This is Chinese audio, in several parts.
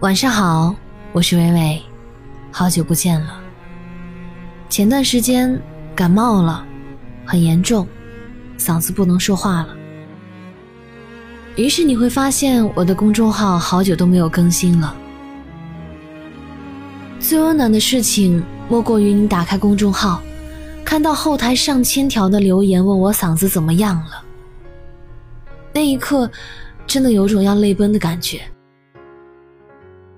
晚上好，我是微微，好久不见了。前段时间感冒了，很严重，嗓子不能说话了。于是你会发现我的公众号好久都没有更新了。最温暖的事情莫过于你打开公众号，看到后台上千条的留言问我嗓子怎么样了。那一刻，真的有种要泪奔的感觉。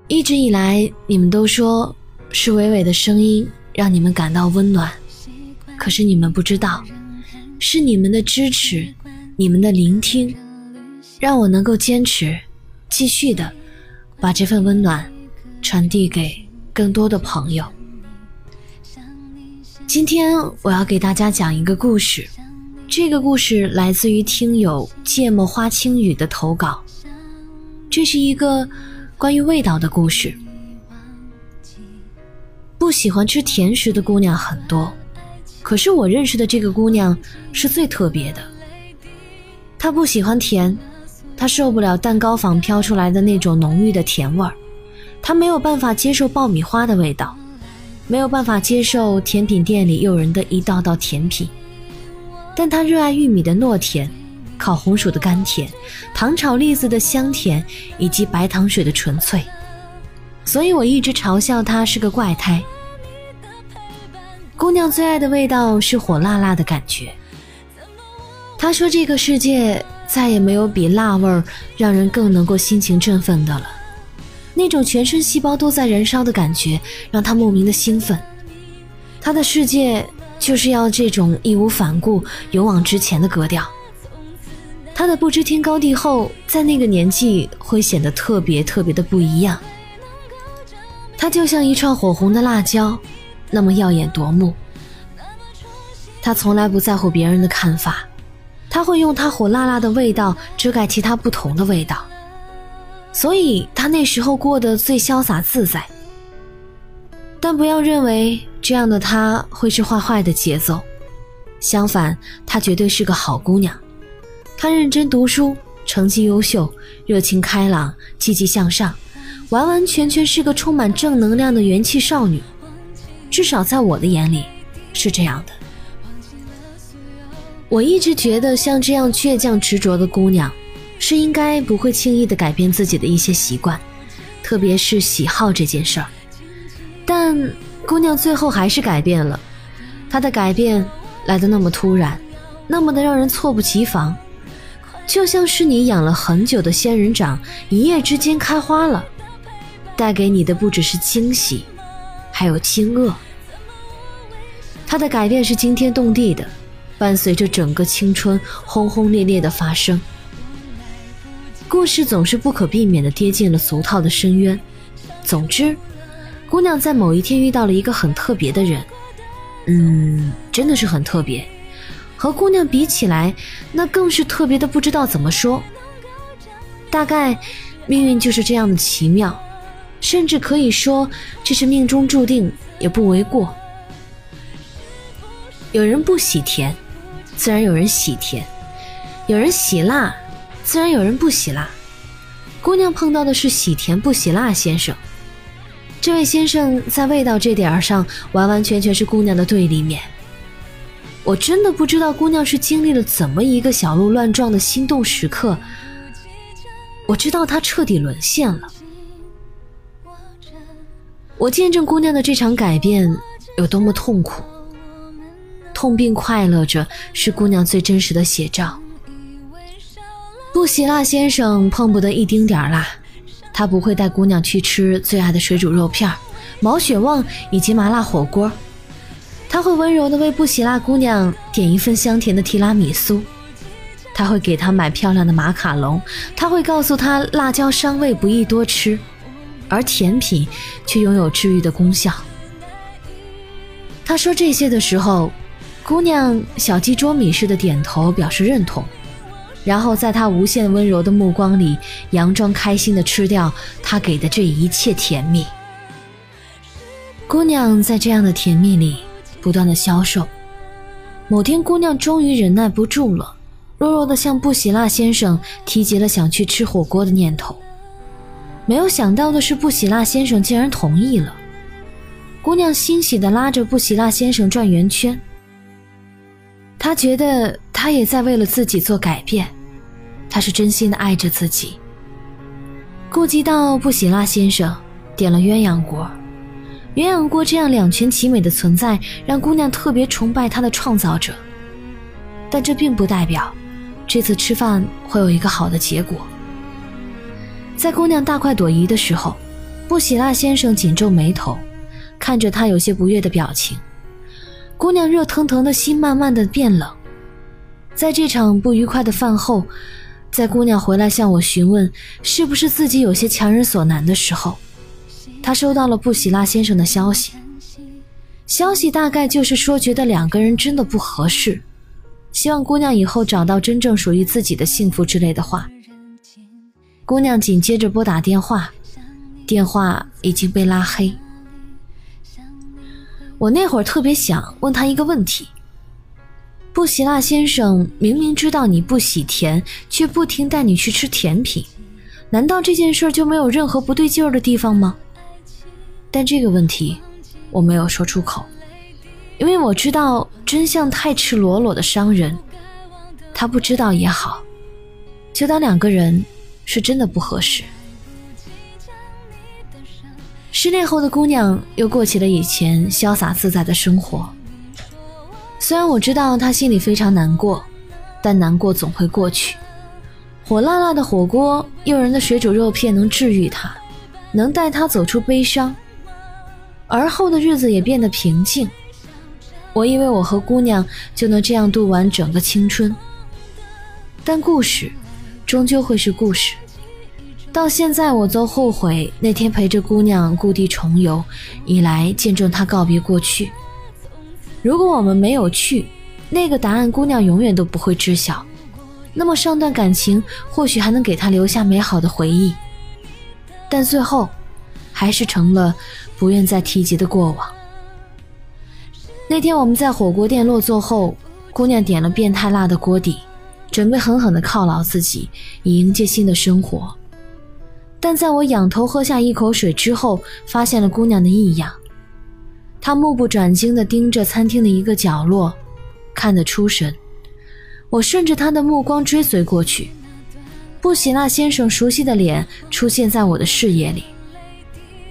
一直以来，你们都说是伟伟的声音让你们感到温暖，可是你们不知道，是你们的支持，你们的聆听，让我能够坚持，继续的把这份温暖传递给更多的朋友。今天我要给大家讲一个故事，这个故事来自于听友芥末花轻雨的投稿，这是一个。关于味道的故事，不喜欢吃甜食的姑娘很多，可是我认识的这个姑娘是最特别的。她不喜欢甜，她受不了蛋糕坊飘出来的那种浓郁的甜味儿，她没有办法接受爆米花的味道，没有办法接受甜品店里诱人的一道道甜品，但她热爱玉米的糯甜。烤红薯的甘甜，糖炒栗子的香甜，以及白糖水的纯粹，所以我一直嘲笑她是个怪胎。姑娘最爱的味道是火辣辣的感觉。她说这个世界再也没有比辣味儿让人更能够心情振奋的了，那种全身细胞都在燃烧的感觉让她莫名的兴奋。她的世界就是要这种义无反顾、勇往直前的格调。他的不知天高地厚，在那个年纪会显得特别特别的不一样。他就像一串火红的辣椒，那么耀眼夺目。他从来不在乎别人的看法，他会用他火辣辣的味道遮盖其他不同的味道，所以他那时候过得最潇洒自在。但不要认为这样的他会是坏坏的节奏，相反，她绝对是个好姑娘。她认真读书，成绩优秀，热情开朗，积极向上，完完全全是个充满正能量的元气少女。至少在我的眼里，是这样的。我一直觉得，像这样倔强执着的姑娘，是应该不会轻易的改变自己的一些习惯，特别是喜好这件事儿。但姑娘最后还是改变了，她的改变来的那么突然，那么的让人猝不及防。就像是你养了很久的仙人掌，一夜之间开花了，带给你的不只是惊喜，还有惊愕。他的改变是惊天动地的，伴随着整个青春轰轰烈烈的发生。故事总是不可避免的跌进了俗套的深渊。总之，姑娘在某一天遇到了一个很特别的人，嗯，真的是很特别。和姑娘比起来，那更是特别的不知道怎么说。大概命运就是这样的奇妙，甚至可以说这是命中注定，也不为过。有人不喜甜，自然有人喜甜；有人喜辣，自然有人不喜辣。姑娘碰到的是喜甜不喜辣先生。这位先生在味道这点上，完完全全是姑娘的对立面。我真的不知道姑娘是经历了怎么一个小鹿乱撞的心动时刻。我知道她彻底沦陷了。我见证姑娘的这场改变有多么痛苦，痛并快乐着是姑娘最真实的写照。不喜辣先生碰不得一丁点儿辣，他不会带姑娘去吃最爱的水煮肉片、毛血旺以及麻辣火锅。他会温柔地为不喜辣姑娘点一份香甜的提拉米苏，他会给她买漂亮的马卡龙，他会告诉她辣椒伤胃不宜多吃，而甜品却拥有治愈的功效。他说这些的时候，姑娘小鸡啄米似的点头表示认同，然后在他无限温柔的目光里，佯装开心地吃掉他给的这一切甜蜜。姑娘在这样的甜蜜里。不断的消瘦，某天姑娘终于忍耐不住了，弱弱的向布喜辣先生提及了想去吃火锅的念头。没有想到的是，布喜拉先生竟然同意了。姑娘欣喜地拉着布喜拉先生转圆圈。她觉得他也在为了自己做改变，他是真心的爱着自己。顾及到布喜拉先生，点了鸳鸯锅。鸳鸯锅这样两全其美的存在，让姑娘特别崇拜他的创造者。但这并不代表，这次吃饭会有一个好的结果。在姑娘大快朵颐的时候，布喜拉先生紧皱眉头，看着她有些不悦的表情。姑娘热腾腾的心慢慢的变冷。在这场不愉快的饭后，在姑娘回来向我询问是不是自己有些强人所难的时候，他收到了布喜拉先生的消息。消息大概就是说觉得两个人真的不合适，希望姑娘以后找到真正属于自己的幸福之类的话。姑娘紧接着拨打电话，电话已经被拉黑。我那会儿特别想问他一个问题：布希拉先生明明知道你不喜甜，却不停带你去吃甜品，难道这件事就没有任何不对劲儿的地方吗？但这个问题我没有说出口，因为我知道真相太赤裸裸的伤人。他不知道也好，就当两个人。是真的不合适。失恋后的姑娘又过起了以前潇洒自在的生活。虽然我知道她心里非常难过，但难过总会过去。火辣辣的火锅，诱人的水煮肉片能治愈她，能带她走出悲伤。而后的日子也变得平静。我以为我和姑娘就能这样度完整个青春，但故事。终究会是故事。到现在，我都后悔那天陪着姑娘故地重游，以来见证她告别过去。如果我们没有去，那个答案姑娘永远都不会知晓。那么上段感情或许还能给她留下美好的回忆，但最后，还是成了不愿再提及的过往。那天我们在火锅店落座后，姑娘点了变态辣的锅底。准备狠狠地犒劳自己，以迎接新的生活。但在我仰头喝下一口水之后，发现了姑娘的异样。她目不转睛地盯着餐厅的一个角落，看得出神。我顺着她的目光追随过去，布希腊先生熟悉的脸出现在我的视野里。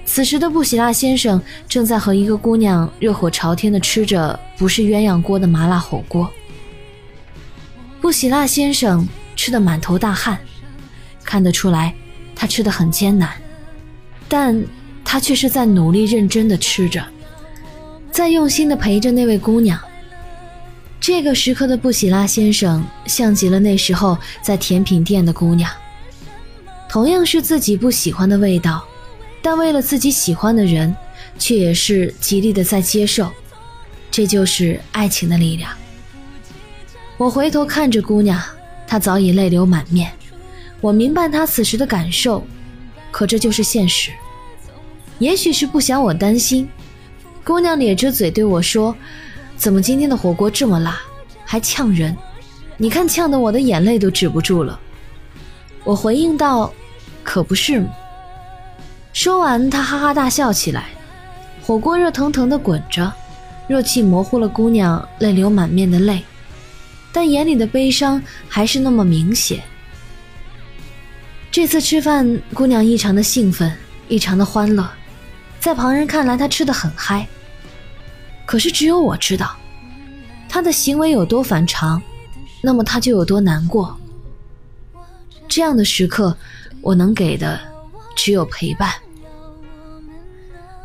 此时的布喜拉先生正在和一个姑娘热火朝天地吃着不是鸳鸯锅的麻辣火锅。布喜拉先生吃得满头大汗，看得出来他吃得很艰难，但他却是在努力认真的吃着，在用心的陪着那位姑娘。这个时刻的布喜拉先生像极了那时候在甜品店的姑娘，同样是自己不喜欢的味道，但为了自己喜欢的人，却也是极力的在接受，这就是爱情的力量。我回头看着姑娘，她早已泪流满面。我明白她此时的感受，可这就是现实。也许是不想我担心，姑娘咧着嘴对我说：“怎么今天的火锅这么辣，还呛人？你看呛得我的眼泪都止不住了。”我回应道：“可不是嘛。”说完，他哈哈大笑起来。火锅热腾腾的滚着，热气模糊了姑娘泪流满面的泪。但眼里的悲伤还是那么明显。这次吃饭，姑娘异常的兴奋，异常的欢乐，在旁人看来，她吃的很嗨。可是只有我知道，她的行为有多反常，那么她就有多难过。这样的时刻，我能给的只有陪伴。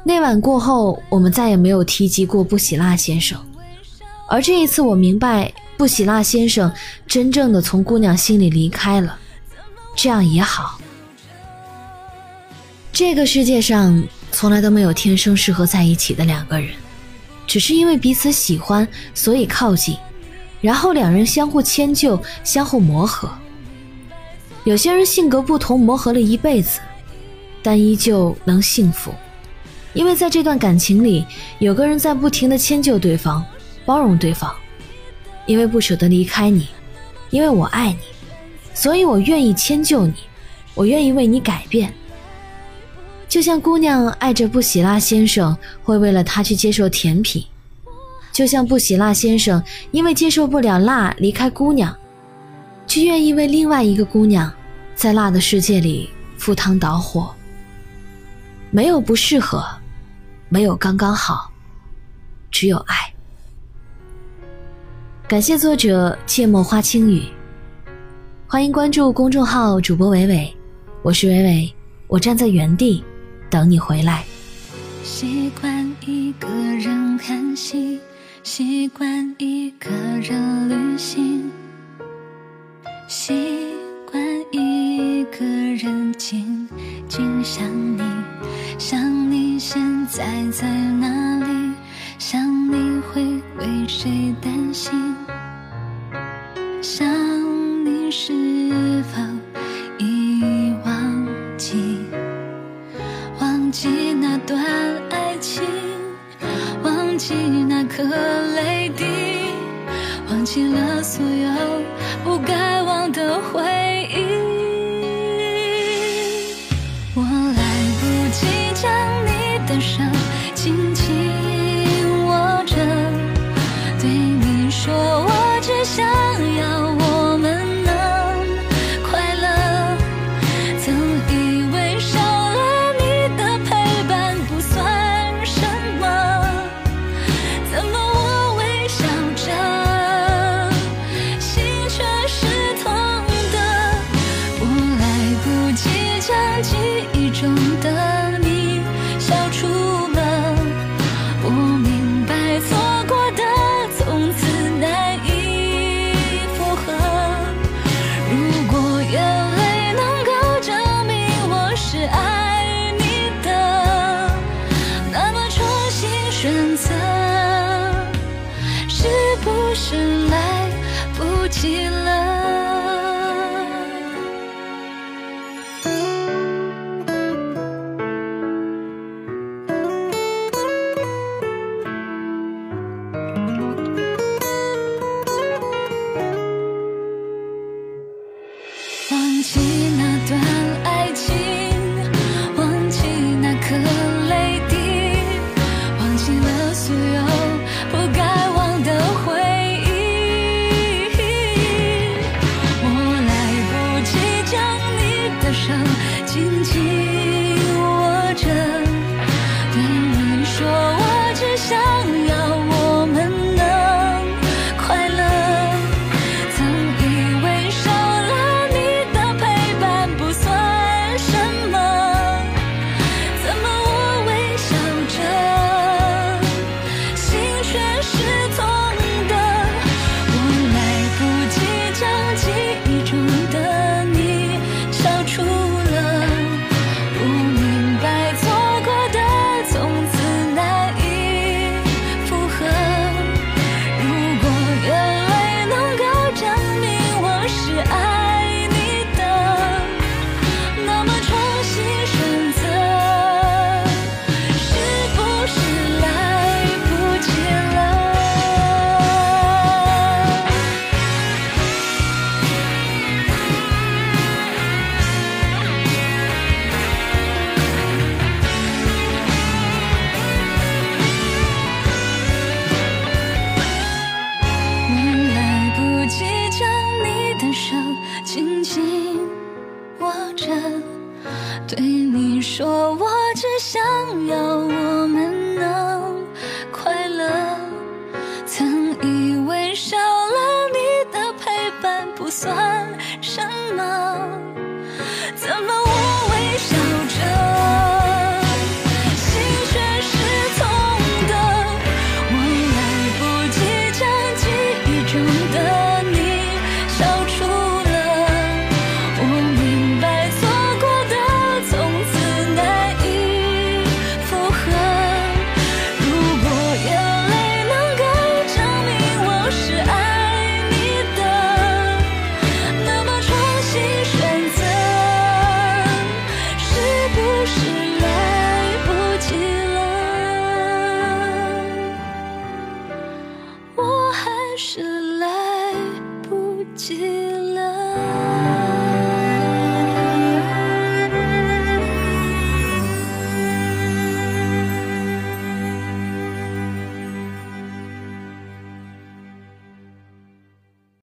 那晚过后，我们再也没有提及过布喜拉先生，而这一次，我明白。布喜拉先生真正的从姑娘心里离开了，这样也好。这个世界上从来都没有天生适合在一起的两个人，只是因为彼此喜欢，所以靠近，然后两人相互迁就，相互磨合。有些人性格不同，磨合了一辈子，但依旧能幸福，因为在这段感情里，有个人在不停的迁就对方，包容对方。因为不舍得离开你，因为我爱你，所以我愿意迁就你，我愿意为你改变，就像姑娘爱着布喜拉先生，会为了他去接受甜品；就像布喜拉先生因为接受不了辣离开姑娘，却愿意为另外一个姑娘，在辣的世界里赴汤蹈火。没有不适合，没有刚刚好，只有爱。感谢作者芥末花轻雨，欢迎关注公众号主播伟伟，我是伟伟，我站在原地。等你回来。习惯一个人看戏，习惯一个人旅行，习惯一个人静静想你，想你现在在哪里，想你会为谁担心，想你是否已忘记？忘记那段爱情，忘记那。颗泪滴，忘记了所有不该说，我只想要。